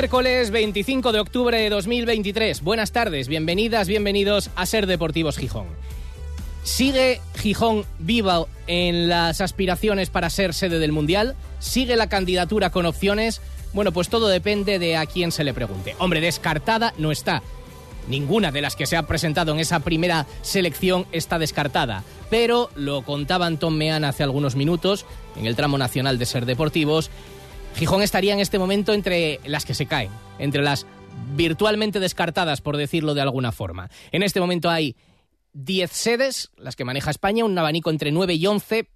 Miércoles 25 de octubre de 2023. Buenas tardes, bienvenidas, bienvenidos a Ser Deportivos Gijón. ¿Sigue Gijón viva en las aspiraciones para ser sede del Mundial? ¿Sigue la candidatura con opciones? Bueno, pues todo depende de a quién se le pregunte. Hombre, descartada no está. Ninguna de las que se ha presentado en esa primera selección está descartada. Pero lo contaba Antón Meán hace algunos minutos en el tramo nacional de Ser Deportivos Gijón estaría en este momento entre las que se caen, entre las virtualmente descartadas, por decirlo de alguna forma. En este momento hay 10 sedes, las que maneja España, un abanico entre 9 y 11.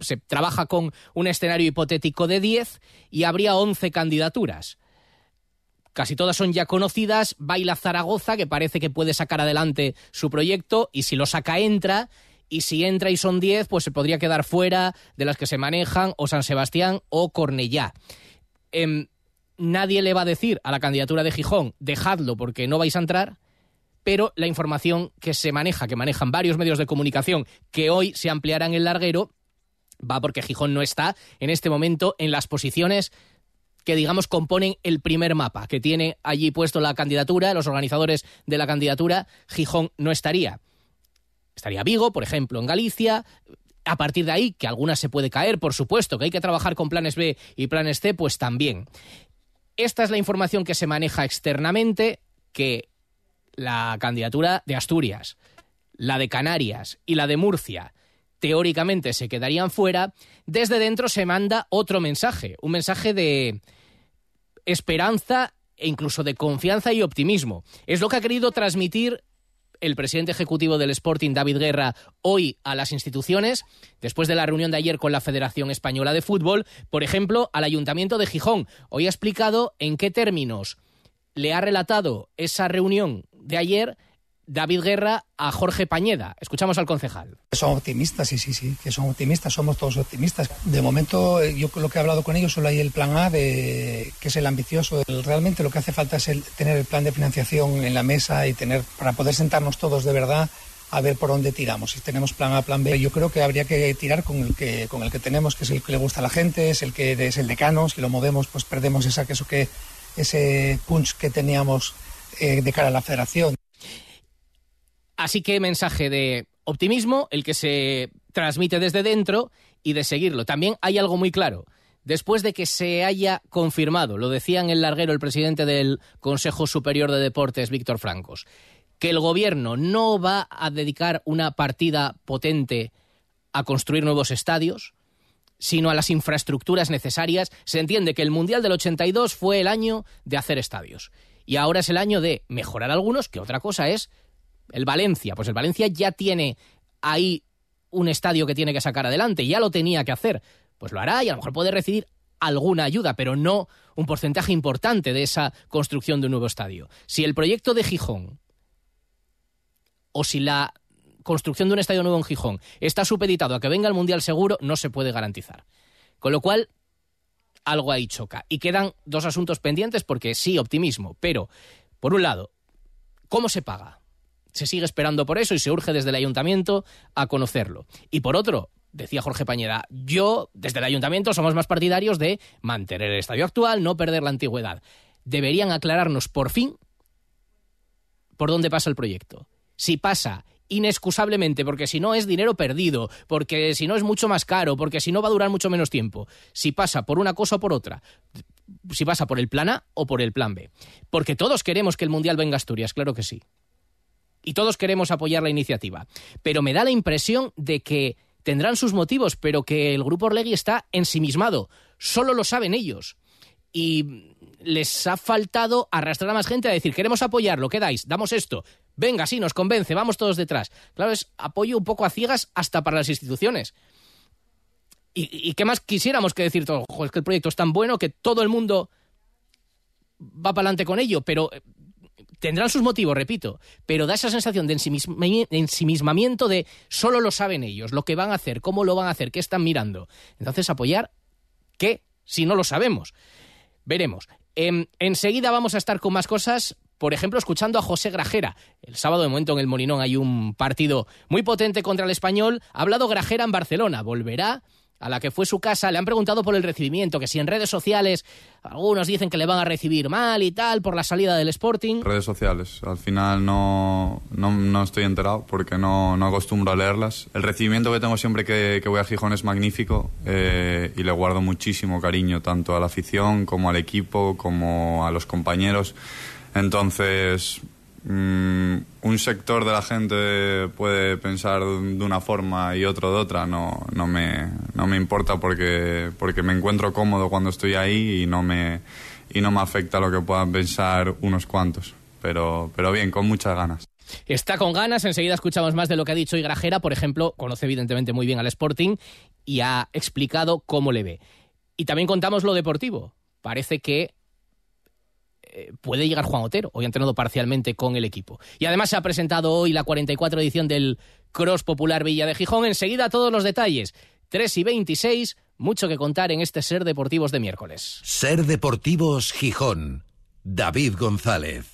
Se trabaja con un escenario hipotético de 10 y habría 11 candidaturas. Casi todas son ya conocidas. Baila Zaragoza, que parece que puede sacar adelante su proyecto, y si lo saca, entra y si entra y son 10, pues se podría quedar fuera de las que se manejan o San Sebastián o Cornellá. Em, nadie le va a decir a la candidatura de Gijón, dejadlo porque no vais a entrar, pero la información que se maneja, que manejan varios medios de comunicación, que hoy se ampliarán el larguero, va porque Gijón no está en este momento en las posiciones que digamos componen el primer mapa que tiene allí puesto la candidatura, los organizadores de la candidatura, Gijón no estaría. Estaría Vigo, por ejemplo, en Galicia. A partir de ahí, que algunas se puede caer, por supuesto, que hay que trabajar con planes B y planes C, pues también. Esta es la información que se maneja externamente, que la candidatura de Asturias, la de Canarias y la de Murcia teóricamente se quedarían fuera, desde dentro se manda otro mensaje, un mensaje de esperanza e incluso de confianza y optimismo. Es lo que ha querido transmitir el presidente ejecutivo del Sporting, David Guerra, hoy a las instituciones, después de la reunión de ayer con la Federación Española de Fútbol, por ejemplo, al Ayuntamiento de Gijón. Hoy ha explicado en qué términos le ha relatado esa reunión de ayer David Guerra a Jorge Pañeda. Escuchamos al concejal. Son optimistas, sí, sí, sí, que son optimistas, somos todos optimistas. De momento, eh, yo lo que he hablado con ellos solo hay el plan A, que es el ambicioso. Realmente lo que hace falta es tener el plan de financiación en la mesa y tener, para poder sentarnos todos de verdad a ver por dónde tiramos. Si tenemos plan A, plan B, yo creo que habría que tirar con el que, con el que tenemos, que es el que le gusta a la gente, es el que es el decano, si lo movemos, pues perdemos esa, eso que, ese punch que teníamos eh, de cara a la federación. Así que mensaje de optimismo, el que se transmite desde dentro y de seguirlo. También hay algo muy claro. Después de que se haya confirmado, lo decía en el larguero el presidente del Consejo Superior de Deportes, Víctor Francos, que el gobierno no va a dedicar una partida potente a construir nuevos estadios, sino a las infraestructuras necesarias, se entiende que el Mundial del 82 fue el año de hacer estadios. Y ahora es el año de mejorar algunos, que otra cosa es el Valencia, pues el Valencia ya tiene ahí un estadio que tiene que sacar adelante, ya lo tenía que hacer, pues lo hará y a lo mejor puede recibir alguna ayuda, pero no un porcentaje importante de esa construcción de un nuevo estadio. Si el proyecto de Gijón o si la construcción de un estadio nuevo en Gijón está supeditado a que venga el Mundial seguro, no se puede garantizar. Con lo cual, algo ahí choca. Y quedan dos asuntos pendientes porque sí, optimismo, pero, por un lado, ¿cómo se paga? Se sigue esperando por eso y se urge desde el ayuntamiento a conocerlo. Y por otro, decía Jorge Pañeda, yo desde el ayuntamiento somos más partidarios de mantener el estadio actual, no perder la antigüedad. Deberían aclararnos por fin por dónde pasa el proyecto. Si pasa inexcusablemente, porque si no es dinero perdido, porque si no es mucho más caro, porque si no va a durar mucho menos tiempo. Si pasa por una cosa o por otra, si pasa por el plan A o por el plan B. Porque todos queremos que el Mundial venga a Asturias, claro que sí y todos queremos apoyar la iniciativa. Pero me da la impresión de que tendrán sus motivos, pero que el Grupo Orlegui está ensimismado. Solo lo saben ellos. Y les ha faltado arrastrar a más gente a decir, queremos apoyarlo, ¿qué dais? Damos esto. Venga, sí, nos convence, vamos todos detrás. Claro, es apoyo un poco a ciegas hasta para las instituciones. ¿Y, qué más quisiéramos que decir todo? es que el proyecto es tan bueno que todo el mundo va para adelante con ello, pero tendrán sus motivos, repito, pero da esa sensación de ensimismamiento de solo lo saben ellos, lo que van a hacer, cómo lo van a hacer, qué están mirando. Entonces, apoyar, ¿qué? Si no lo sabemos. Veremos. Em, enseguida vamos a estar con más cosas, por ejemplo, escuchando a José Grajera. El sábado, de momento, en el Molinón hay un partido muy potente contra el español. Ha hablado Grajera en Barcelona. Volverá a la que fue su casa, le han preguntado por el recibimiento, que si en redes sociales algunos dicen que le van a recibir mal y tal por la salida del Sporting. Redes sociales, al final no, no, estoy enterado porque no, no, acostumbro a leerlas. El recibimiento que tengo siempre que, voy a Gijón es magnífico eh, y le guardo muchísimo cariño tanto a la afición como al equipo como a los compañeros. Entonces, Mm, un sector de la gente puede pensar de una forma y otro de otra, no, no, me, no me importa porque, porque me encuentro cómodo cuando estoy ahí y no me, y no me afecta lo que puedan pensar unos cuantos. Pero, pero bien, con muchas ganas. Está con ganas, enseguida escuchamos más de lo que ha dicho Grajera, por ejemplo, conoce evidentemente muy bien al Sporting y ha explicado cómo le ve. Y también contamos lo deportivo. Parece que eh, puede llegar Juan Otero. Hoy ha entrenado parcialmente con el equipo. Y además se ha presentado hoy la 44 edición del Cross Popular Villa de Gijón. Enseguida todos los detalles. 3 y 26, mucho que contar en este Ser Deportivos de miércoles. Ser Deportivos Gijón. David González.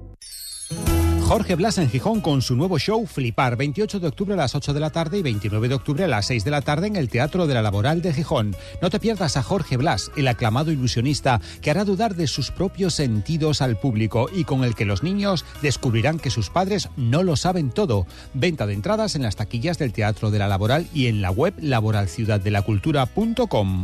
Jorge Blas en Gijón con su nuevo show Flipar, 28 de octubre a las 8 de la tarde y 29 de octubre a las 6 de la tarde en el Teatro de la Laboral de Gijón. No te pierdas a Jorge Blas, el aclamado ilusionista que hará dudar de sus propios sentidos al público y con el que los niños descubrirán que sus padres no lo saben todo. Venta de entradas en las taquillas del Teatro de la Laboral y en la web laboralciudaddelacultura.com.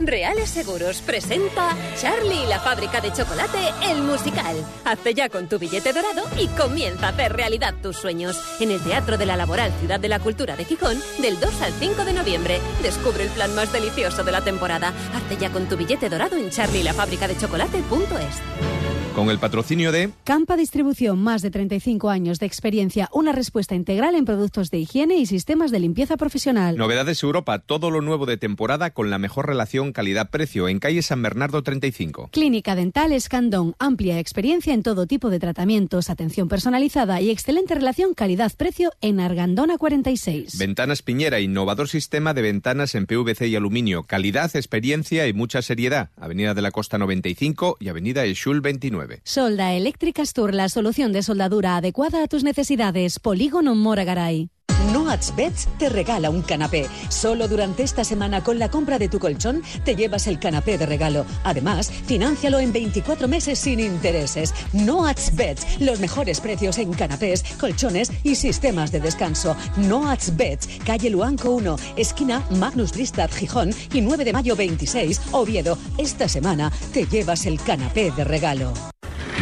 Reales Seguros presenta Charlie y la fábrica de chocolate, el musical. Hazte ya con tu billete dorado y comienza a hacer realidad tus sueños. En el Teatro de la Laboral Ciudad de la Cultura de Gijón, del 2 al 5 de noviembre. Descubre el plan más delicioso de la temporada. Hazte ya con tu billete dorado en charlielafabricadechocolate.es. Con el patrocinio de Campa Distribución, más de 35 años de experiencia, una respuesta integral en productos de higiene y sistemas de limpieza profesional. Novedades Europa, todo lo nuevo de temporada con la mejor relación calidad-precio en calle San Bernardo 35. Clínica Dental Escandón, amplia experiencia en todo tipo de tratamientos, atención personalizada y excelente relación calidad-precio en Argandona 46. Ventanas Piñera, innovador sistema de ventanas en PVC y aluminio, calidad, experiencia y mucha seriedad. Avenida de la Costa 95 y Avenida Eshul 29. Solda Eléctrica Tour, la solución de soldadura adecuada a tus necesidades. Polígono Moragaray. Noatsbets te regala un canapé. Solo durante esta semana con la compra de tu colchón te llevas el canapé de regalo. Además, financialo en 24 meses sin intereses. Noatsbets, los mejores precios en canapés, colchones y sistemas de descanso. Noatsbets, calle Luanco 1, esquina Magnus Bristad Gijón y 9 de mayo 26, Oviedo. Esta semana te llevas el canapé de regalo.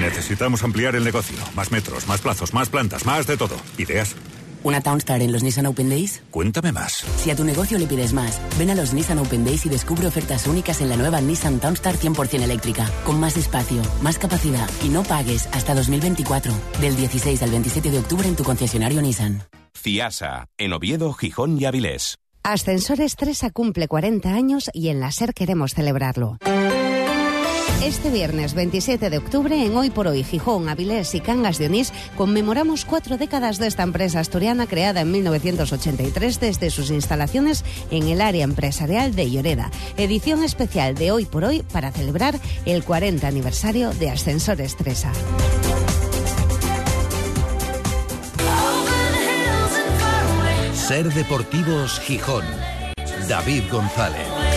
Necesitamos ampliar el negocio. Más metros, más plazos, más plantas, más de todo. ¿Ideas? ¿Una Townstar en los Nissan Open Days? Cuéntame más. Si a tu negocio le pides más, ven a los Nissan Open Days y descubre ofertas únicas en la nueva Nissan Townstar 100% eléctrica, con más espacio, más capacidad y no pagues hasta 2024. Del 16 al 27 de octubre en tu concesionario Nissan. CIASA, en Oviedo, Gijón y Avilés. Ascensores 3 cumple 40 años y en la SER queremos celebrarlo. Este viernes 27 de octubre, en Hoy por Hoy, Gijón, Avilés y Cangas de Onís, conmemoramos cuatro décadas de esta empresa asturiana creada en 1983 desde sus instalaciones en el área empresarial de Lloreda. Edición especial de Hoy por Hoy para celebrar el 40 aniversario de Ascensores Tresa. Ser Deportivos Gijón. David González.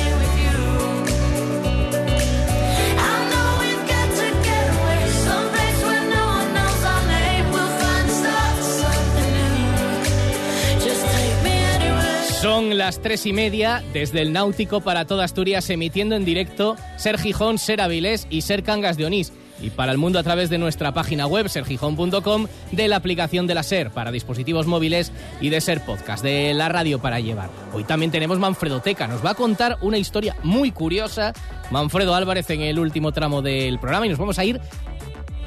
Son las tres y media desde el Náutico para toda Asturias, emitiendo en directo Ser Gijón, Ser Avilés y Ser Cangas de Onís. Y para el mundo a través de nuestra página web, sergijón.com, de la aplicación de la SER para dispositivos móviles y de SER Podcast, de la radio para llevar. Hoy también tenemos Manfredoteca, nos va a contar una historia muy curiosa. Manfredo Álvarez en el último tramo del programa y nos vamos a ir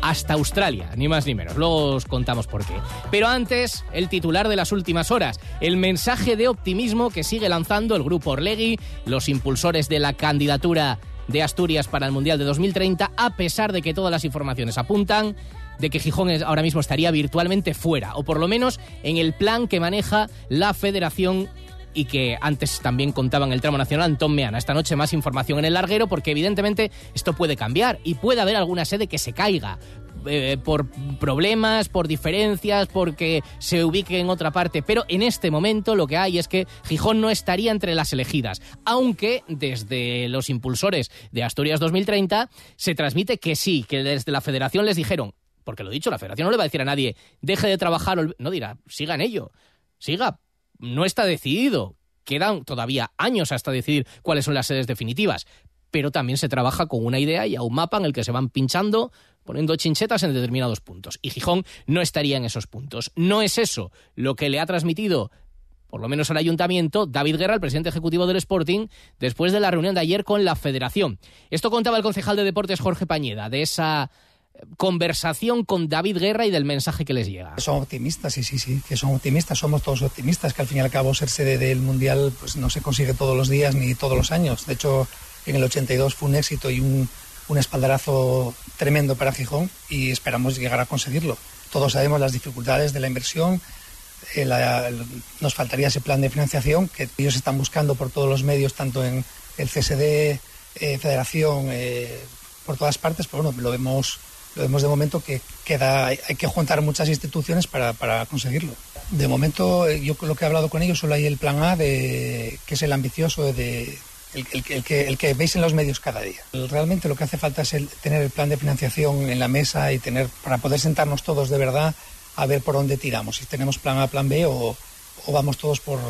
hasta Australia, ni más ni menos. Luego os contamos por qué. Pero antes, el titular de las últimas horas, el mensaje de optimismo que sigue lanzando el grupo Orlegui, los impulsores de la candidatura de Asturias para el Mundial de 2030, a pesar de que todas las informaciones apuntan de que Gijón ahora mismo estaría virtualmente fuera, o por lo menos en el plan que maneja la Federación y que antes también contaba en el tramo nacional Antón Meana. Esta noche más información en el larguero porque evidentemente esto puede cambiar y puede haber alguna sede que se caiga. Eh, por problemas, por diferencias, porque se ubique en otra parte, pero en este momento lo que hay es que Gijón no estaría entre las elegidas, aunque desde los impulsores de Asturias 2030 se transmite que sí, que desde la federación les dijeron, porque lo dicho, la federación no le va a decir a nadie, deje de trabajar, no dirá, siga en ello, siga, no está decidido. Quedan todavía años hasta decidir cuáles son las sedes definitivas, pero también se trabaja con una idea y a un mapa en el que se van pinchando, poniendo chinchetas en determinados puntos. Y Gijón no estaría en esos puntos. No es eso lo que le ha transmitido por lo menos al ayuntamiento, David Guerra, el presidente ejecutivo del Sporting, después de la reunión de ayer con la federación. Esto contaba el concejal de deportes Jorge Pañeda, de esa conversación con David Guerra y del mensaje que les llega. Son optimistas, sí, sí, sí, que son optimistas, somos todos optimistas, que al fin y al cabo ser sede del Mundial pues no se consigue todos los días ni todos los años. De hecho, en el 82 fue un éxito y un, un espaldarazo tremendo para Gijón y esperamos llegar a conseguirlo. Todos sabemos las dificultades de la inversión, eh, nos faltaría ese plan de financiación que ellos están buscando por todos los medios, tanto en el CSD, eh, Federación, eh, por todas partes, pero bueno, lo vemos lo vemos de momento que queda, hay que juntar muchas instituciones para, para conseguirlo. De momento, eh, yo lo que he hablado con ellos, solo hay el plan A, de, que es el ambicioso, de, el, el, que, el que veis en los medios cada día. Realmente lo que hace falta es el, tener el plan de financiación en la mesa y tener, para poder sentarnos todos de verdad a ver por dónde tiramos, si tenemos plan A, plan B o, o vamos todos por,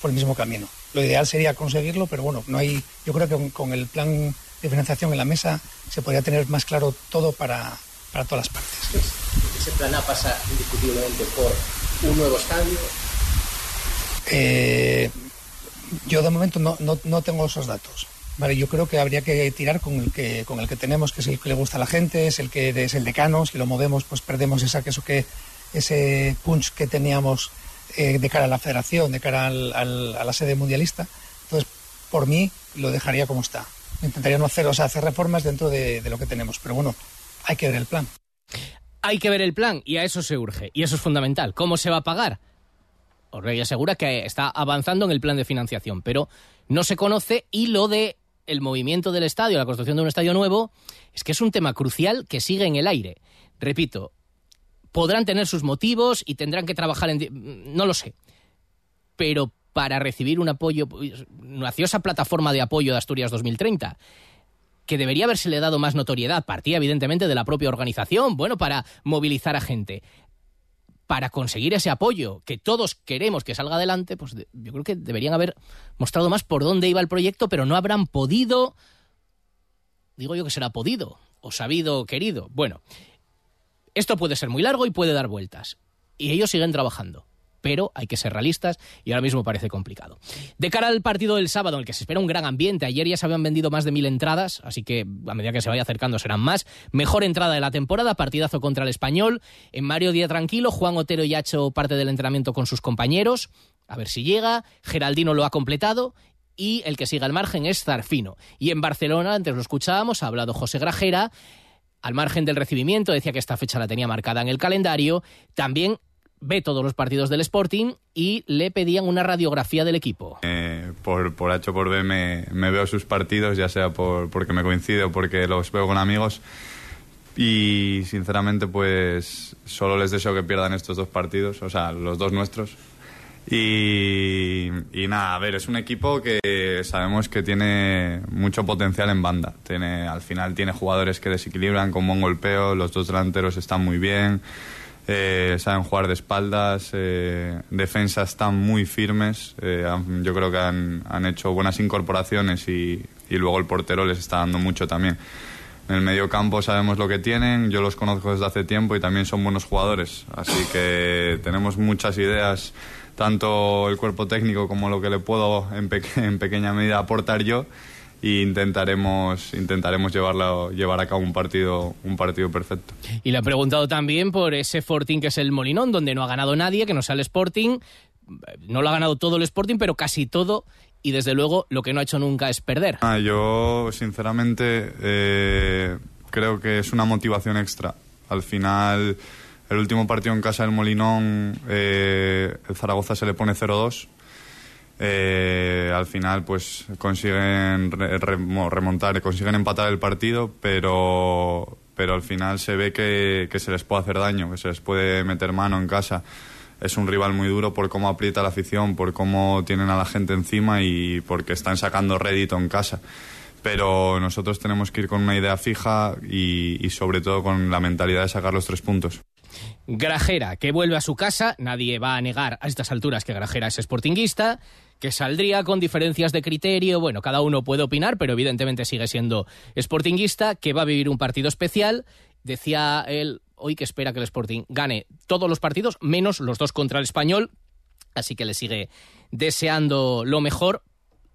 por, el mismo camino. Lo ideal sería conseguirlo, pero bueno, no hay, yo creo que con el plan de financiación en la mesa se podría tener más claro todo para, para todas las partes. ¿Ese plan A pasa indiscutiblemente por un nuevo estadio? Eh, yo de momento no, no, no, tengo esos datos. Vale, yo creo que habría que tirar con el que, con el que tenemos, que es el que le gusta a la gente, es el que es el decano, si lo movemos pues perdemos esa, eso que, ese punch que teníamos eh, de cara a la federación, de cara al, al, a la sede mundialista. Entonces, por mí, lo dejaría como está. Intentaría no hacer, o sea, hacer reformas dentro de, de lo que tenemos. Pero bueno, hay que ver el plan. Hay que ver el plan y a eso se urge. Y eso es fundamental. ¿Cómo se va a pagar? Orrey asegura que está avanzando en el plan de financiación, pero no se conoce y lo de el movimiento del estadio, la construcción de un estadio nuevo, es que es un tema crucial que sigue en el aire. Repito, podrán tener sus motivos y tendrán que trabajar en... No lo sé. Pero para recibir un apoyo, nació esa plataforma de apoyo de Asturias 2030 que debería le dado más notoriedad, partía evidentemente de la propia organización, bueno, para movilizar a gente. Para conseguir ese apoyo que todos queremos que salga adelante, pues yo creo que deberían haber mostrado más por dónde iba el proyecto, pero no habrán podido, digo yo que será podido, o sabido, o querido. Bueno, esto puede ser muy largo y puede dar vueltas. Y ellos siguen trabajando pero hay que ser realistas y ahora mismo parece complicado. De cara al partido del sábado, en el que se espera un gran ambiente, ayer ya se habían vendido más de mil entradas, así que a medida que se vaya acercando serán más. Mejor entrada de la temporada, partidazo contra el español. En Mario Díaz Tranquilo, Juan Otero ya ha hecho parte del entrenamiento con sus compañeros. A ver si llega. Geraldino lo ha completado y el que sigue al margen es Zarfino. Y en Barcelona, antes lo escuchábamos, ha hablado José Grajera. Al margen del recibimiento, decía que esta fecha la tenía marcada en el calendario. También ve todos los partidos del Sporting y le pedían una radiografía del equipo. Eh, por, por H o por B me, veo sus partidos, ya sea por, porque me coincide o porque los veo con amigos. Y sinceramente, pues solo les deseo que pierdan estos dos partidos, o sea, los dos nuestros. Y, y, nada, a ver, es un equipo que sabemos que tiene mucho potencial en banda. Tiene, al final tiene jugadores que desequilibran con buen golpeo, los dos delanteros están muy bien. Eh, saben jugar de espaldas, eh, defensas están muy firmes. eh, yo creo que han, han hecho buenas incorporaciones y, y luego el portero les está dando mucho también. En el medio campo sabemos lo que tienen, yo los conozco desde hace tiempo y también son buenos jugadores. Así que tenemos muchas ideas, tanto el cuerpo técnico como lo que le puedo en pequeña medida aportar yo y intentaremos, intentaremos llevarlo, llevar a cabo un partido, un partido perfecto. Y le he preguntado también por ese Sporting que es el Molinón, donde no ha ganado nadie, que no sea el Sporting. No lo ha ganado todo el Sporting, pero casi todo. Y desde luego lo que no ha hecho nunca es perder. Ah, yo, sinceramente, eh, creo que es una motivación extra. Al final, el último partido en casa del Molinón, eh, el Zaragoza se le pone 0-2. Eh, al final, pues consiguen re- remo- remontar, consiguen empatar el partido, pero, pero al final se ve que, que se les puede hacer daño, que se les puede meter mano en casa. Es un rival muy duro por cómo aprieta la afición, por cómo tienen a la gente encima y porque están sacando rédito en casa. Pero nosotros tenemos que ir con una idea fija y, y sobre todo con la mentalidad de sacar los tres puntos. Grajera, que vuelve a su casa, nadie va a negar a estas alturas que Grajera es sportinguista, que saldría con diferencias de criterio, bueno, cada uno puede opinar, pero evidentemente sigue siendo sportinguista, que va a vivir un partido especial. Decía él hoy que espera que el Sporting gane todos los partidos, menos los dos contra el español, así que le sigue deseando lo mejor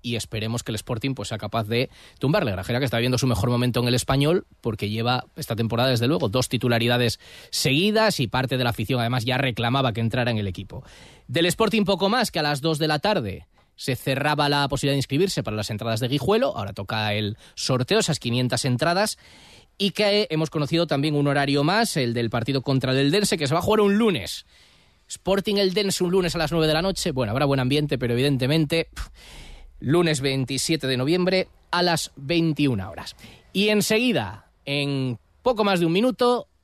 y esperemos que el Sporting pues sea capaz de tumbarle. Grajera que está viendo su mejor momento en el español porque lleva esta temporada desde luego dos titularidades seguidas y parte de la afición además ya reclamaba que entrara en el equipo. Del Sporting poco más que a las 2 de la tarde se cerraba la posibilidad de inscribirse para las entradas de Guijuelo, ahora toca el sorteo, esas 500 entradas y que hemos conocido también un horario más, el del partido contra el Dense, que se va a jugar un lunes. Sporting el Dense un lunes a las 9 de la noche. Bueno, habrá buen ambiente, pero evidentemente lunes 27 de noviembre a las 21 horas. Y enseguida, en poco más de un minuto,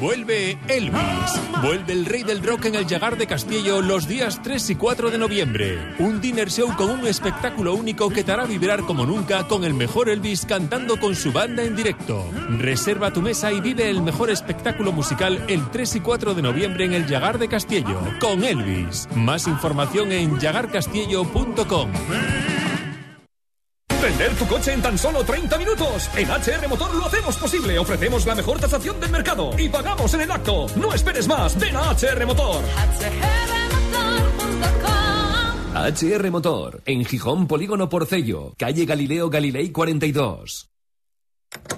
Vuelve Elvis. Vuelve el rey del rock en el Llagar de Castillo los días 3 y 4 de noviembre. Un dinner show con un espectáculo único que te hará vibrar como nunca con el mejor Elvis cantando con su banda en directo. Reserva tu mesa y vive el mejor espectáculo musical el 3 y 4 de noviembre en el Llagar de Castillo con Elvis. Más información en llagarcastillo.com. Vender tu coche en tan solo 30 minutos. En HR Motor lo hacemos posible. Ofrecemos la mejor tasación del mercado y pagamos en el acto. No esperes más. Ven a HR Motor. HR Motor, en Gijón Polígono Porcello, calle Galileo Galilei 42. ¡Qué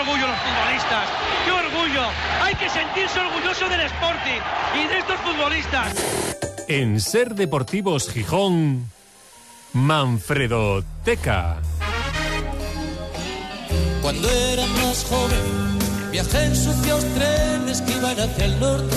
orgullo los futbolistas! ¡Qué orgullo! Hay que sentirse orgulloso del Sporting y de estos futbolistas. En Ser Deportivos Gijón, Manfredo Teca. Cuando era más joven, viajé en sucios trenes que iban hacia el norte.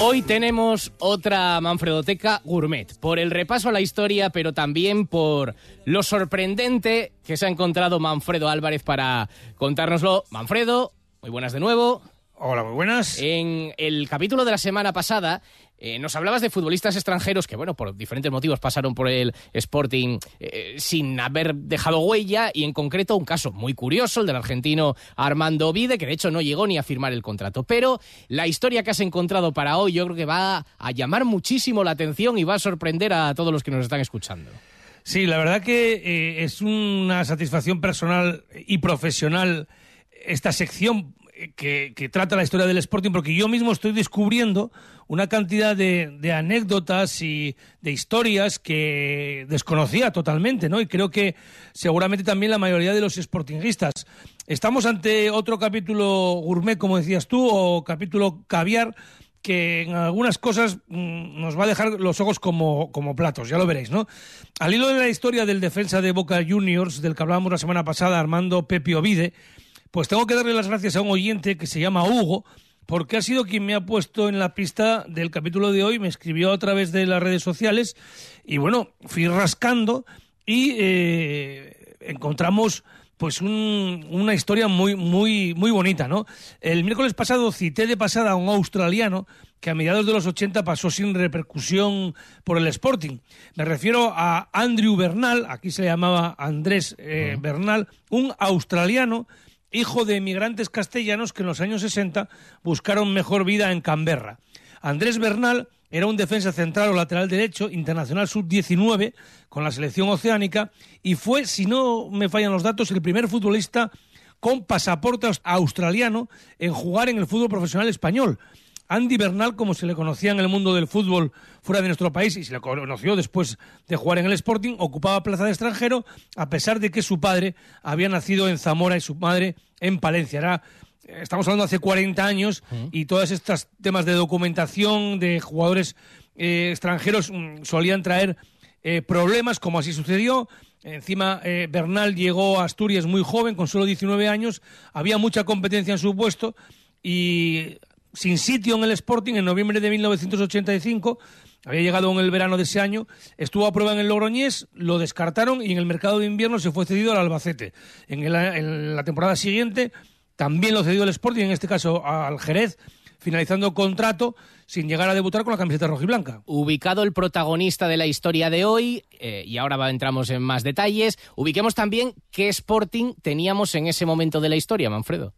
Hoy tenemos otra Manfredoteca Gourmet, por el repaso a la historia, pero también por lo sorprendente que se ha encontrado Manfredo Álvarez para contárnoslo. Manfredo, muy buenas de nuevo. Hola, muy buenas. En el capítulo de la semana pasada eh, nos hablabas de futbolistas extranjeros que, bueno, por diferentes motivos pasaron por el Sporting eh, sin haber dejado huella y en concreto un caso muy curioso, el del argentino Armando Vide, que de hecho no llegó ni a firmar el contrato. Pero la historia que has encontrado para hoy yo creo que va a llamar muchísimo la atención y va a sorprender a todos los que nos están escuchando. Sí, la verdad que eh, es una satisfacción personal y profesional esta sección que, trata la historia del Sporting, porque yo mismo estoy descubriendo una cantidad de, anécdotas y de historias que desconocía totalmente, ¿no? Y creo que seguramente también la mayoría de los sportinguistas. Estamos ante otro capítulo gourmet, como decías tú, o capítulo caviar, que en algunas cosas mm, nos va a dejar los ojos como, como platos, ya lo veréis, ¿no? Al hilo de la historia del defensa de Boca Juniors, del que hablábamos la semana pasada, Armando Pepe Ovide, pues tengo que darle las gracias a un oyente que se llama Hugo, porque ha sido quien me ha puesto en la pista del capítulo de hoy, me escribió a través de las redes sociales y bueno, fui rascando y eh, encontramos pues una historia muy, muy, muy bonita, ¿no? El miércoles pasado cité de pasada a un australiano que a mediados de los 80 pasó sin repercusión por el Sporting. Me refiero a Andrew Bernal, aquí se le llamaba Andrés eh, Bernal, un australiano, hijo de emigrantes castellanos que en los años 60 buscaron mejor vida en Canberra. Andrés Bernal era un defensa central o lateral derecho, internacional sub-19 con la selección oceánica y fue, si no me fallan los datos, el primer futbolista con pasaporte australiano en jugar en el fútbol profesional español. Andy Bernal, como se le conocía en el mundo del fútbol fuera de nuestro país y se le conoció después de jugar en el Sporting, ocupaba plaza de extranjero a pesar de que su padre había nacido en Zamora y su madre en Palencia. Era estamos hablando hace 40 años y todos estos temas de documentación de jugadores eh, extranjeros mm, solían traer eh, problemas, como así sucedió. Encima, eh, Bernal llegó a Asturias muy joven, con solo 19 años. Había mucha competencia en su puesto y sin sitio en el Sporting, en noviembre de 1985, había llegado en el verano de ese año, estuvo a prueba en el Logroñés, lo descartaron y en el mercado de invierno se fue cedido al Albacete. En, la temporada siguiente también lo cedió el Sporting, en este caso al Jerez, finalizando contrato sin llegar a debutar con la camiseta rojiblanca. Ubicado el protagonista de la historia de hoy, eh, y ahora entramos en más detalles, ubiquemos también qué Sporting teníamos en ese momento de la historia, Manfredo.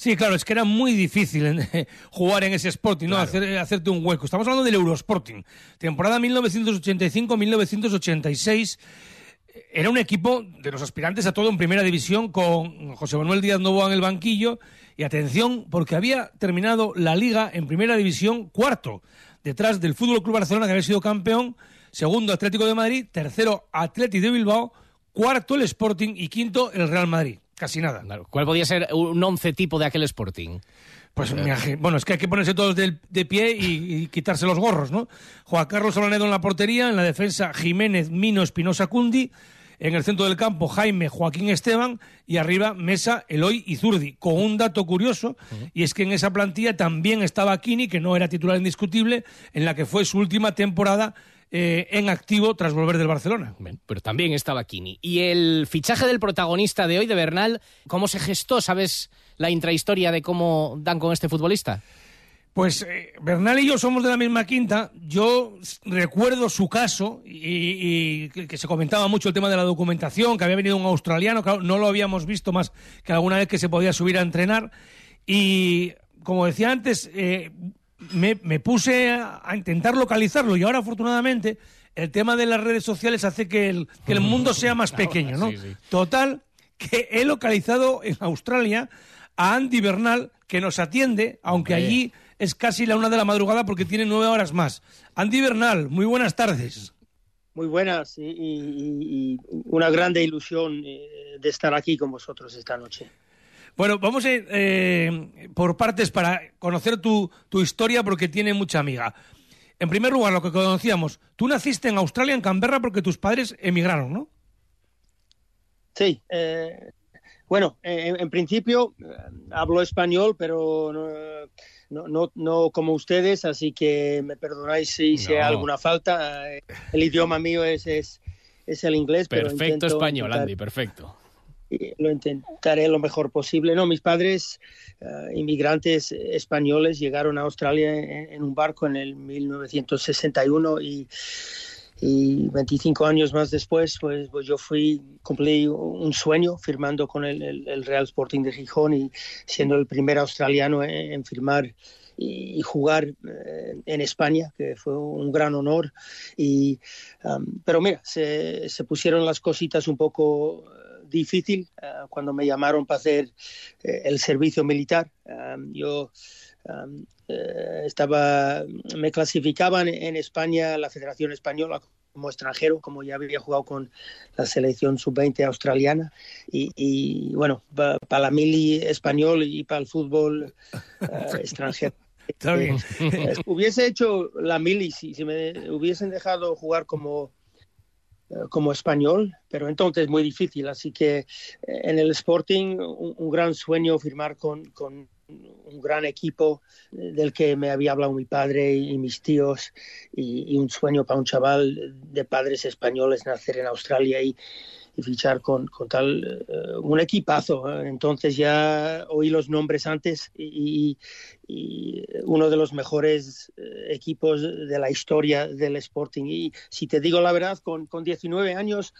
Sí, claro, es que era muy difícil jugar en ese Sporting, ¿no? hacerte un hueco. Estamos hablando del Eurosporting, temporada 1985-1986 era un equipo de los aspirantes a todo en primera división con José Manuel Díaz Novoa en el banquillo y atención porque había terminado la liga en primera división cuarto detrás del Fútbol Club Barcelona que había sido campeón, segundo Atlético de Madrid, tercero Atlético de Bilbao, cuarto el Sporting y quinto el Real Madrid. Casi nada. ¿Cuál podía ser un once tipo de aquel Sporting? Pues bueno, es que hay que ponerse todos de, pie y, quitarse los gorros, ¿no? Juan Carlos Solanedo en la portería, en la defensa Jiménez, Mino, Espinosa, Cundi, en el centro del campo Jaime, Joaquín Esteban y arriba Mesa, Eloy y Zurdi, con un dato curioso, y es que en esa plantilla también estaba Kini, que no era titular indiscutible, en la que fue su última temporada eh, en activo tras volver del Barcelona. pero también estaba Kini. Y el fichaje del protagonista de hoy, de Bernal, ¿cómo se gestó? ¿Sabes la intrahistoria de cómo dan con este futbolista? Pues eh, Bernal y yo somos de la misma quinta. Yo recuerdo su caso y, que se comentaba mucho el tema de la documentación, que había venido un australiano, que no lo habíamos visto más que alguna vez que se podía subir a entrenar. Y como decía antes, eh, me, puse a, intentar localizarlo y ahora afortunadamente el tema de las redes sociales hace que el, que el mundo sea más pequeño, ¿no? Total, que he localizado en Australia a Andy Bernal, que nos atiende, aunque allí es casi la una de la madrugada porque tiene nueve horas más. Andy Bernal, muy buenas tardes. Muy buenas y, una grande ilusión eh, de estar aquí con vosotros esta noche. Bueno, vamos a ir eh, por partes para conocer tu, historia porque tiene mucha amiga. En primer lugar, lo que conocíamos, tú naciste en Australia, en Canberra, porque tus padres emigraron, ¿no? Sí. Eh, bueno, en, principio hablo español, pero no, no, no, como ustedes, así que me perdonáis si hice alguna falta. El idioma mío es, es, es el inglés. Perfecto español, Andy, perfecto lo intentaré lo mejor posible. No, mis padres, eh, inmigrantes españoles, llegaron a Australia en, un barco en el 1961 y, y 25 años más después, pues, pues, yo fui, cumplí un sueño firmando con el, el, Real Sporting de Gijón y siendo el primer australiano en, firmar y jugar eh, en España, que fue un gran honor. Y, um, pero mira, se, se pusieron las cositas un poco difícil eh, cuando me llamaron para hacer eh, el servicio militar. yo eh, estaba, me clasificaban en España, la Federación Española, como extranjero, como ya había jugado con la selección sub-20 australiana. Y, bueno, para la mili español y para el fútbol extranjero Está bien. Eh, hubiese hecho la mili si, si me hubiesen dejado jugar como eh, como español, pero entonces muy difícil. Así que eh, en el Sporting un, un gran sueño firmar con, con un gran equipo eh, del que me había hablado mi padre y, mis tíos y, y un sueño para un chaval de padres españoles nacer en Australia y, y fichar con, con tal eh, un equipazo. ¿eh? Entonces ya oí los nombres antes y, y uno de los mejores eh, equipos de la historia del Sporting. Y si te digo la verdad, con, con 19 años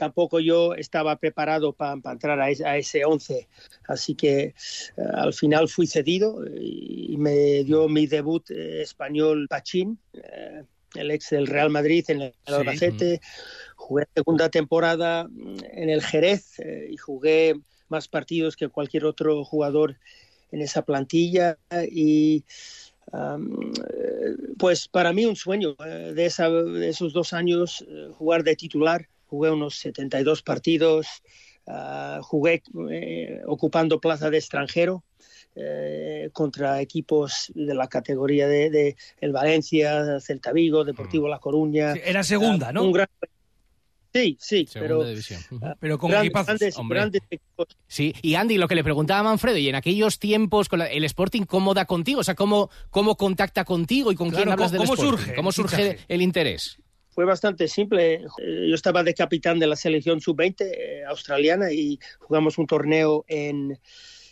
tampoco yo estaba preparado para entrar a, a ese 11. Así que eh, al final fui cedido y me dio mi debut eh, español Pachín, eh, el ex del Real Madrid en el Sí. Jugué segunda temporada mm, en el Jerez eh, y jugué más partidos que cualquier otro jugador en esa plantilla y eh, pues para mí un sueño eh, de, esa- de esos dos años jugar de titular. Jugué unos 72 partidos, ah, jugué eh, ocupando plaza de extranjero eh, contra equipos de la categoría de, de el Valencia, Celta Vigo, Deportivo La Coruña. Era segunda, Ah, ¿no? un gran- Sí, sí, Segunda pero, ah, Pero con grandes, equipazos, grandes, hombre. grandes equipos. Sí, y Andy, lo que le preguntaba a Manfredo, y en aquellos tiempos con la- el Sporting, ¿cómo da contigo? O sea, ¿cómo, cómo contacta contigo y con quién hablas ¿cómo- del cómo Sporting? surge ¿Cómo el surge el interés? Fue bastante simple. Eh, Yo estaba de capitán de la selección sub-20 eh, australiana y jugamos un torneo en,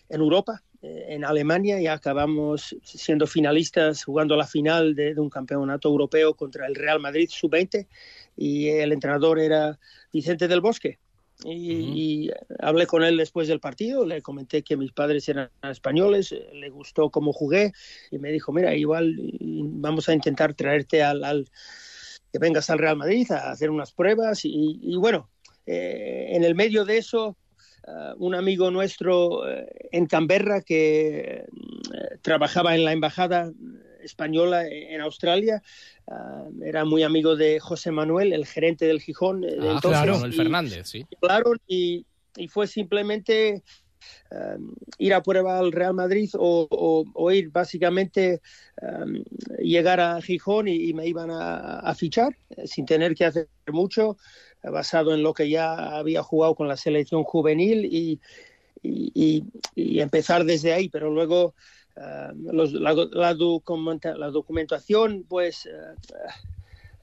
en Europa, en Alemania, y acabamos siendo finalistas jugando la final de, de un campeonato europeo contra el Real Madrid sub-20 y el entrenador era Vicente del Bosque. Y, y hablé con él después del partido, le comenté que mis padres eran españoles, eh, le gustó cómo jugué y me dijo, mira, igual vamos a intentar traerte al, al- que vengas al Real Madrid a hacer unas pruebas y, y bueno, eh, en el medio de eso, un amigo nuestro eh, en Canberra que eh, trabajaba en la embajada española en Australia, era muy amigo de José Manuel, el gerente del Gijón. eh, de Ah, entonces, claro, el y- Fernández, sí. hablaron y, y fue simplemente um, ir a prueba al Real Madrid o, o- o ir básicamente um, llegar a Gijón y, y me iban a, a fichar eh, sin tener que hacer mucho, eh, basado en lo que ya había jugado con la selección juvenil y, y- y- empezar desde ahí, pero luego eh, los- la, la documenta- la documentación, pues eh,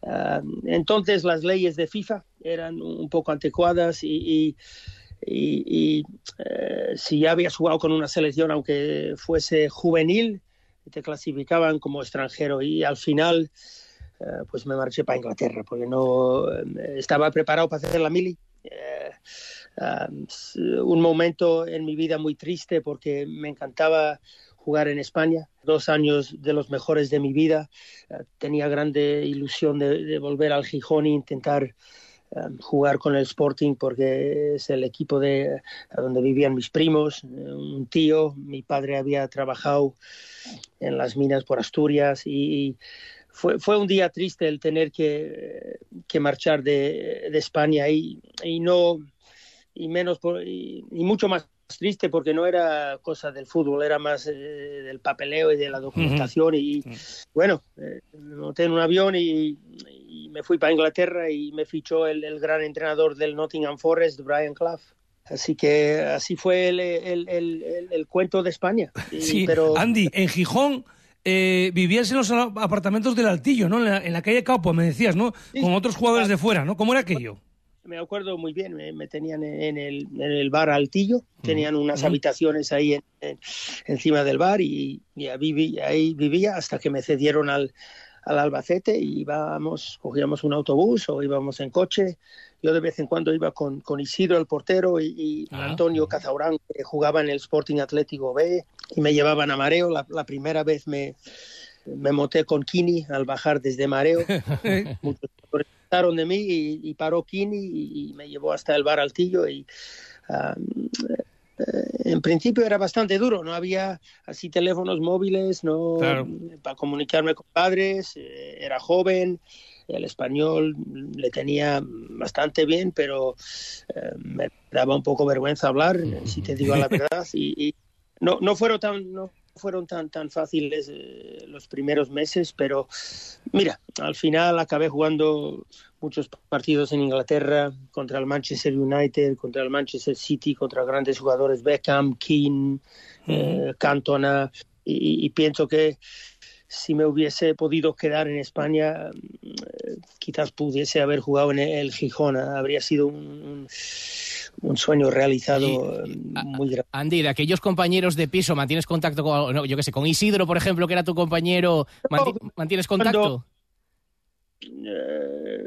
eh, entonces las leyes de FIFA eran un poco anticuadas y, y- y- y, eh, si ya habías jugado con una selección, aunque fuese juvenil, te clasificaban como extranjero y al final eh, pues me marché para Inglaterra porque no eh, estaba preparado para hacer la mili. Eh, s- un momento en mi vida muy triste porque me encantaba jugar en España, dos años de los mejores de mi vida. Eh, tenía grande ilusión de, de volver al Gijón e intentar jugar con el Sporting porque es el equipo de donde vivían mis primos, eh, un tío, mi padre había trabajado en las minas por Asturias y, fue, fue un día triste el tener que, que marchar de, de España y, y no y menos por- y, y mucho más triste porque no era cosa del fútbol, era más eh, del papeleo y de la documentación y bueno, eh, monté en un avión y, y me fui para Inglaterra y me fichó el, el gran entrenador del Nottingham Forest, Brian Clough. Así que así fue el, el- el- el- cuento de España. Y- Sí, pero Andy, en Gijón eh, vivías en los apartamentos del Altillo, ¿no? En la, en la calle Caupo, me decías, ¿no? Con otros jugadores de fuera, ¿no? ¿Cómo era aquello? me acuerdo muy bien, me, me tenían en el, en el bar Altillo, tenían unas habitaciones ahí en- en- encima del bar y, y ahí, viví- ahí vivía hasta que me cedieron al, al Albacete y íbamos, cogíamos un autobús o íbamos en coche. Yo de vez en cuando iba con, con Isidro, el portero, y, y Ah, Antonio Cazaurán, que jugaba en el Sporting Atlético B, y me llevaban a Mareo. La, la primera vez me, me monté con Kini al bajar desde Mareo. Muchos pasaron de mí y, y paró Kini y, y me llevó hasta el bar Altillo y ah, en principio era bastante duro, no había así teléfonos móviles, no Claro. para comunicarme con padres, eh, era joven, el español le tenía bastante bien, pero eh, me daba un poco vergüenza hablar, si te digo la verdad, y, y no, no fueron tan no, fueron tan, tan fáciles eh, los primeros meses, pero mira, al final acabé jugando muchos partidos en Inglaterra contra el Manchester United, contra el Manchester City, contra grandes jugadores Beckham, Keane, eh, Cantona, y, y pienso que si me hubiese podido quedar en España, eh, quizás pudiese haber jugado en el Gijón. Habría sido un, un- un sueño realizado eh, muy grande. Andy, de aquellos compañeros de piso, ¿mantienes contacto con, no, yo qué sé, con Isidro, por ejemplo, que era tu compañero? manti- ¿Mantienes contacto? Eh,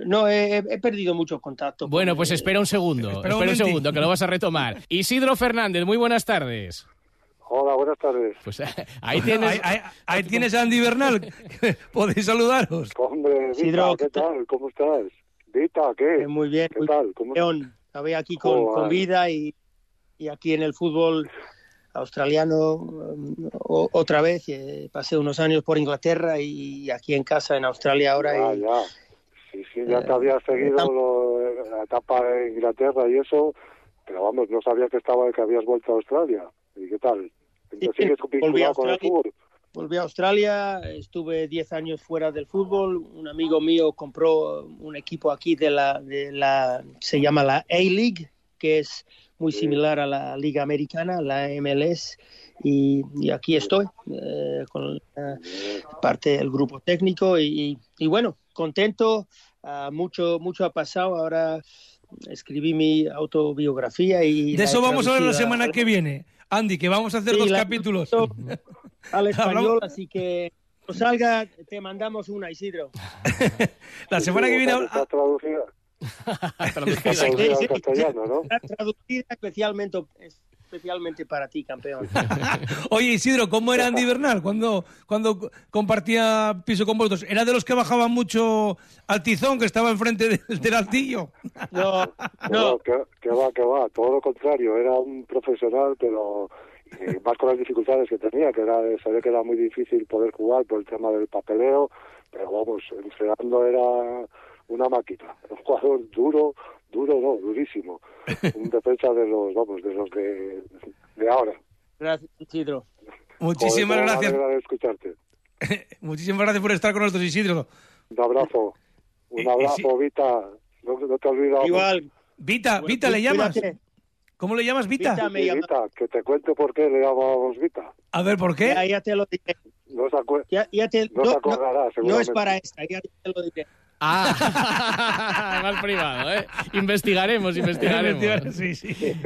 no, he, he perdido mucho contacto. con- Bueno, pues espera un segundo, espera, Espera un un momentín. segundo, que lo vas a retomar. Isidro Fernández, muy buenas tardes. Hola, buenas tardes. Pues ahí tienes... Ahí, ahí- ahí tienes a Andy Bernal. Podéis saludaros. Hombre, Vita, Isidro, ¿qué tal? ¿Cómo estás? Vita, ¿qué? Muy bien, ¿Qué tal? ¿Cómo León, acabé aquí con, Joder. con vida y, y aquí en el fútbol australiano um, otra vez. eh, pasé unos años por Inglaterra y aquí en casa en Australia ahora. Ah, y, ya. Sí, sí, ya te Eh, había seguido lo- la etapa de Inglaterra y eso, pero vamos, no sabía que estaba que habías vuelto a Australia. ¿Y qué tal? ¿Te sí, sigues volví a vinculado con el Australia. fútbol? Volví a Australia, estuve 10 años fuera del fútbol. Un amigo mío compró un equipo aquí de la, de la se llama la A-League, que es muy similar a la Liga Americana, la MLS. Y, y aquí estoy, eh, con eh, parte del grupo técnico. Y, y bueno, contento, ah, mucho, mucho ha pasado. Ahora escribí mi autobiografía y. De eso vamos a ver la semana que viene. Andy, que vamos a hacer Sí, dos capítulos. al español, así que salga te mandamos una, Isidro. La semana que viene... ¿Está traducida? Castellano, ¿no? Traducida especialmente, especialmente para ti, campeón. Oye, Isidro, ¿cómo era Andy Bernal cuando, cuando compartía piso con vosotros? ¿Era de los que bajaban mucho al tizón que estaba enfrente del, del altillo? No, No, que, que va, que va, todo lo contrario, era un profesional, pero eh, más con las dificultades que tenía, que era, sabía que era muy difícil poder jugar por el tema del papeleo, pero vamos, entrenando era una máquina, un jugador duro, duro no, durísimo, un defensa de los, vamos, de los de, de ahora. Gracias, Isidro. Muchísimas Joder, cómo me gracias. escucharte. Muchísimas gracias por estar con nosotros, Isidro. Un abrazo, un Y- y abrazo, Vita, no, no te olvides. Igual. Vita, Vita, ¿le llamas? Cuídate. ¿Cómo le llamas, Vita? Vita me Sí, llama. Vita, que te cuente por qué le llamamos Vita. A ver, ¿por qué? Ya, ya te lo diré. No se, Ya, ya te, no se acordará, no seguramente. es para esta, ya te lo diré. Ah, mal privado, ¿eh? Investigaremos, investigaremos. Sí, sí.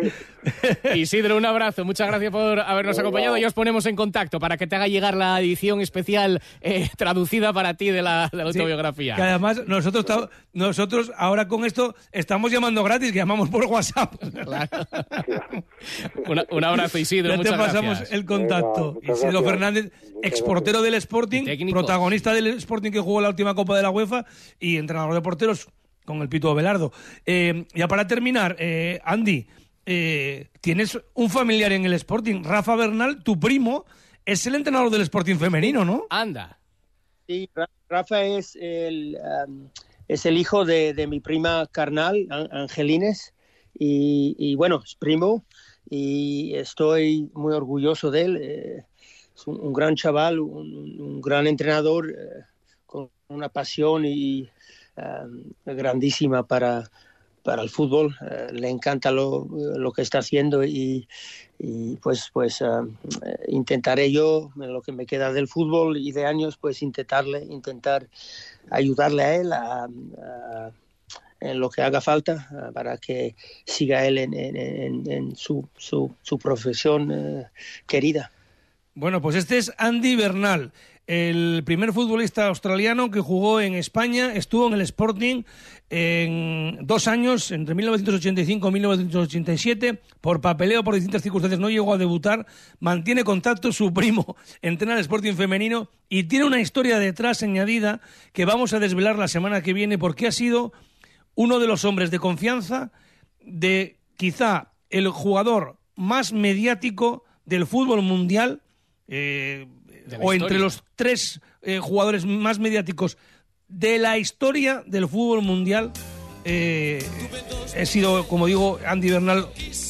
Isidro, un abrazo. Muchas gracias por habernos acompañado. Ya os ponemos en contacto para que te haga llegar la edición especial eh, traducida para ti de la, de la Sí, autobiografía. Que además nosotros, nosotros ahora con esto estamos llamando gratis, que llamamos por WhatsApp. Una- un abrazo, Isidro. Ya te muchas pasamos gracias. el contacto. Isidro gracias. Fernández, exportero del Sporting, Técnico. protagonista del Sporting que jugó la última Copa de la UEFA y entrenador de porteros con el Pito Belardo. Eh, ya para terminar, eh, Andy, eh, tienes un familiar en el Sporting, Rafa Bernal, tu primo, es el entrenador del Sporting femenino, ¿no? Anda. Sí, Ra- Rafa es el, um, es el hijo de, de mi prima carnal, An- Angelines, y, y bueno, es primo, y estoy muy orgulloso de él. eh, es un, un gran chaval, un, un gran entrenador, eh, una pasión y um, grandísima para, para el fútbol. eh, le encanta lo, lo que está haciendo y, y pues pues um, eh, intentaré yo en lo que me queda del fútbol y de años pues intentarle intentar ayudarle a él a- en lo que haga falta ah, para que siga él en, en- en- su, su, su profesión eh, querida. Bueno, pues este es Andy Bernal, el primer futbolista australiano que jugó en España, estuvo en el Sporting en dos años, entre 1985 y 1987, por papeleo, por distintas circunstancias, no llegó a debutar, mantiene contacto, su primo entrena el Sporting femenino y tiene una historia detrás añadida que vamos a desvelar la semana que viene porque ha sido uno de los hombres de confianza de quizá el jugador más mediático del fútbol mundial eh, De la o historia. entre los tres eh, jugadores más mediáticos de la historia del fútbol mundial eh, he sido, como digo, Andy Bernal,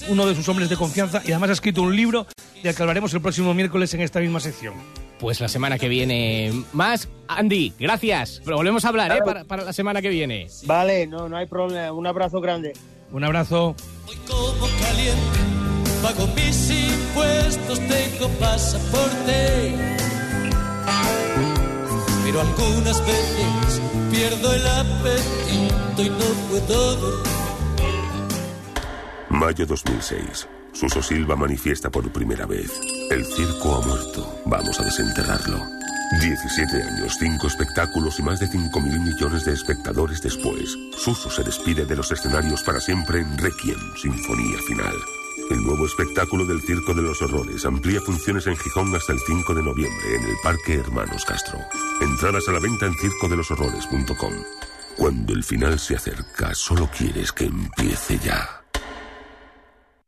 uno de sus hombres de confianza y además ha escrito un libro del que hablaremos el próximo miércoles en esta misma sección. Pues la semana que viene más. Andy, gracias. Pero volvemos a hablar, ¿eh? Para, para la semana que viene. Vale, no, no hay problema. Un abrazo grande. Un abrazo. como caliente, pago mis impuestos, tengo pasaporte. Pero algunas veces pierdo el apetito y no puedo. Mayo 2006. Suso Silva manifiesta por primera vez. El circo ha muerto. Vamos a desenterrarlo. 17 años, 5 espectáculos y más de 5 mil millones de espectadores después. Suso se despide de los escenarios para siempre en Requiem, Sinfonía Final. El nuevo espectáculo del Circo de los Horrores amplía funciones en Gijón hasta el 5 de noviembre en el Parque Hermanos Castro. Entradas a la venta en circodeloshorrores.com. Cuando el final se acerca, solo quieres que empiece ya.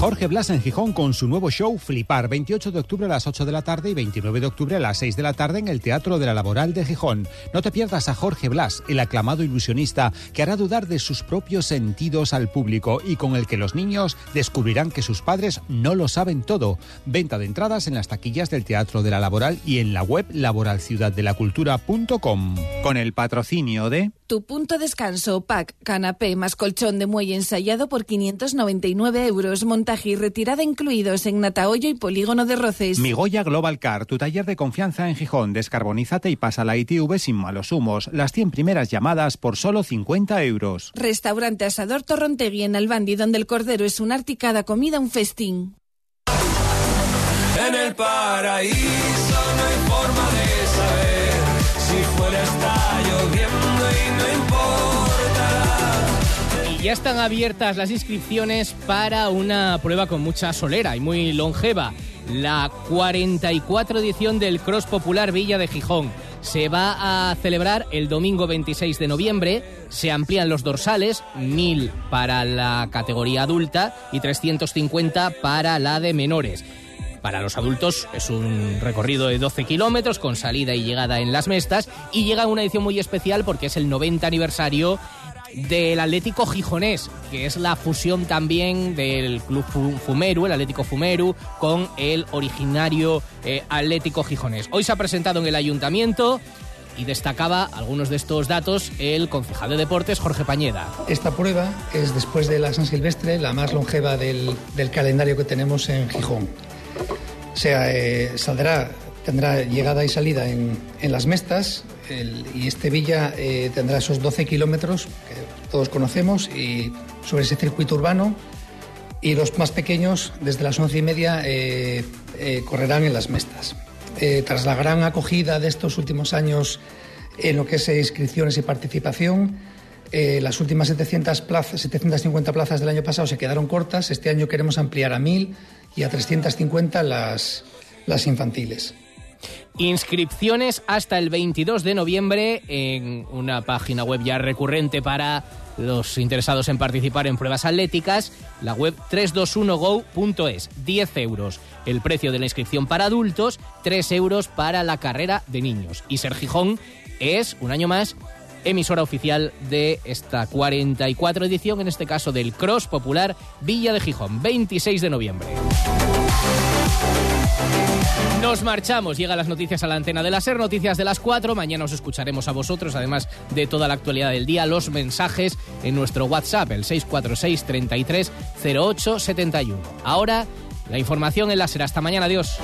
Jorge Blas en Gijón con su nuevo show Flipar, 28 de octubre a las 8 de la tarde y 29 de octubre a las 6 de la tarde en el Teatro de la Laboral de Gijón. No te pierdas a Jorge Blas, el aclamado ilusionista que hará dudar de sus propios sentidos al público y con el que los niños descubrirán que sus padres no lo saben todo. Venta de entradas en las taquillas del Teatro de la Laboral y en la web laboralciudaddelacultura.com. Con el patrocinio de... Tu punto descanso, pack, canapé más colchón de muelle ensayado por 599 euros, montaje y retirada incluidos en Natahoyo y Polígono de Roces. Migoya Global Car, tu taller de confianza en Gijón. Descarbonízate y pasa la ITV sin malos humos. Las 100 primeras llamadas por solo 50 euros. Restaurante Asador Torrontegui en Albandi, donde el cordero es una articada comida, un festín. En el paraíso no hay forma de saber si fuera está ya están abiertas las inscripciones para una prueba con mucha solera y muy longeva. La 44 edición del Cross Popular Villa de Gijón. Se va a celebrar el domingo 26 de noviembre. Se amplían los dorsales, 1000 para la categoría adulta y 350 para la de menores. Para los adultos es un recorrido de 12 kilómetros con salida y llegada en las Mestas y llega una edición muy especial porque es el 90 aniversario del Atlético Gijonés, que es la fusión también del Club Fumeru, el Atlético Fumeru, con el originario eh, Atlético Gijonés. Hoy se ha presentado en el ayuntamiento y destacaba algunos de estos datos el concejal de deportes Jorge Pañeda. Esta prueba es después de la San Silvestre la más longeva del, calendario que tenemos en Gijón. O sea, eh, saldrá, tendrá llegada y salida en, en las Mestas el, y este Villa eh, tendrá esos 12 kilómetros que todos conocemos y sobre ese circuito urbano y los más pequeños desde las once y media eh, eh, correrán en las Mestas. Eh, tras la gran acogida de estos últimos años en lo que es inscripciones y participación, eh, las últimas 700 plazas, 750 plazas del año pasado se quedaron cortas. Este año queremos ampliar a 1000 y a 350 las, las infantiles. Inscripciones hasta el 22 de noviembre en una página web ya recurrente para los interesados en participar en pruebas atléticas, la web 321go.es, 10 euros. El precio de la inscripción para adultos, 3 euros para la carrera de niños. Y Ser Gijón es, un año más, emisora oficial de esta 44 edición, en este caso del Cross Popular Villa de Gijón, 26 de noviembre. Nos marchamos, llegan las noticias a la antena de la SER, noticias de las 4, mañana os escucharemos a vosotros, además de toda la actualidad del día, los mensajes en nuestro WhatsApp, el 646 33 08 71. Ahora, la información en la SER, hasta mañana, adiós.